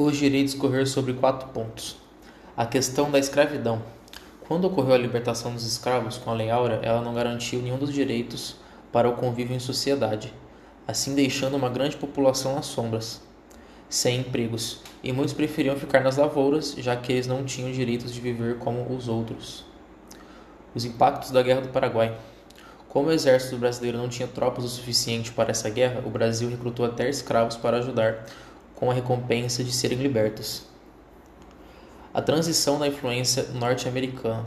Hoje irei discorrer sobre quatro pontos. A questão da escravidão. Quando ocorreu a libertação dos escravos com a Lei Áurea, ela não garantiu nenhum dos direitos para o convívio em sociedade, assim deixando uma grande população às sombras, sem empregos, e muitos preferiam ficar nas lavouras, já que eles não tinham direitos de viver como os outros. Os impactos da Guerra do Paraguai. Como o exército brasileiro não tinha tropas o suficiente para essa guerra, o Brasil recrutou até escravos para ajudar, com a recompensa de serem libertos. A transição da influência norte-americana.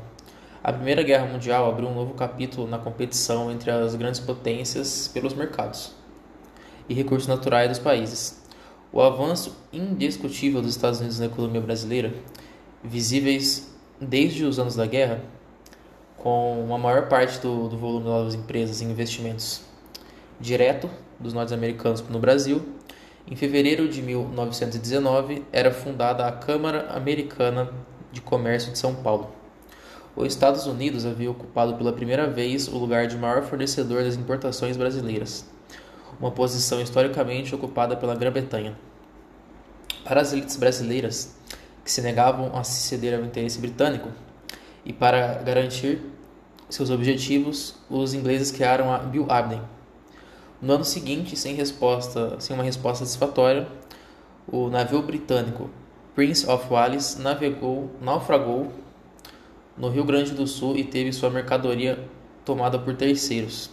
A Primeira Guerra Mundial abriu um novo capítulo na competição entre as grandes potências pelos mercados e recursos naturais dos países. O avanço indiscutível dos Estados Unidos na economia brasileira, visíveis desde os anos da guerra, com uma maior parte do, do volume das empresas em investimentos direto dos norte-americanos no Brasil. Em fevereiro de 1919, era fundada a Câmara Americana de Comércio de São Paulo. Os Estados Unidos havia ocupado pela primeira vez o lugar de maior fornecedor das importações brasileiras, uma posição historicamente ocupada pela Grã-Bretanha. Para as elites brasileiras, que se negavam a se ceder ao interesse britânico, e para garantir seus objetivos, os ingleses criaram a Bill Abden. No ano seguinte, sem resposta, sem uma resposta satisfatória, o navio britânico Prince of Wales navegou, naufragou no Rio Grande do Sul e teve sua mercadoria tomada por terceiros.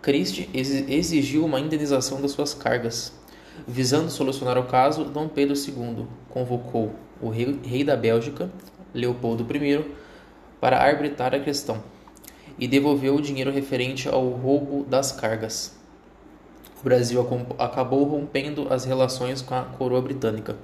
Christie exigiu uma indenização das suas cargas. Visando solucionar o caso, Dom Pedro II convocou o rei, rei da Bélgica, Leopoldo I, para arbitrar a questão e devolveu o dinheiro referente ao roubo das cargas. O Brasil acabou rompendo as relações com a coroa britânica.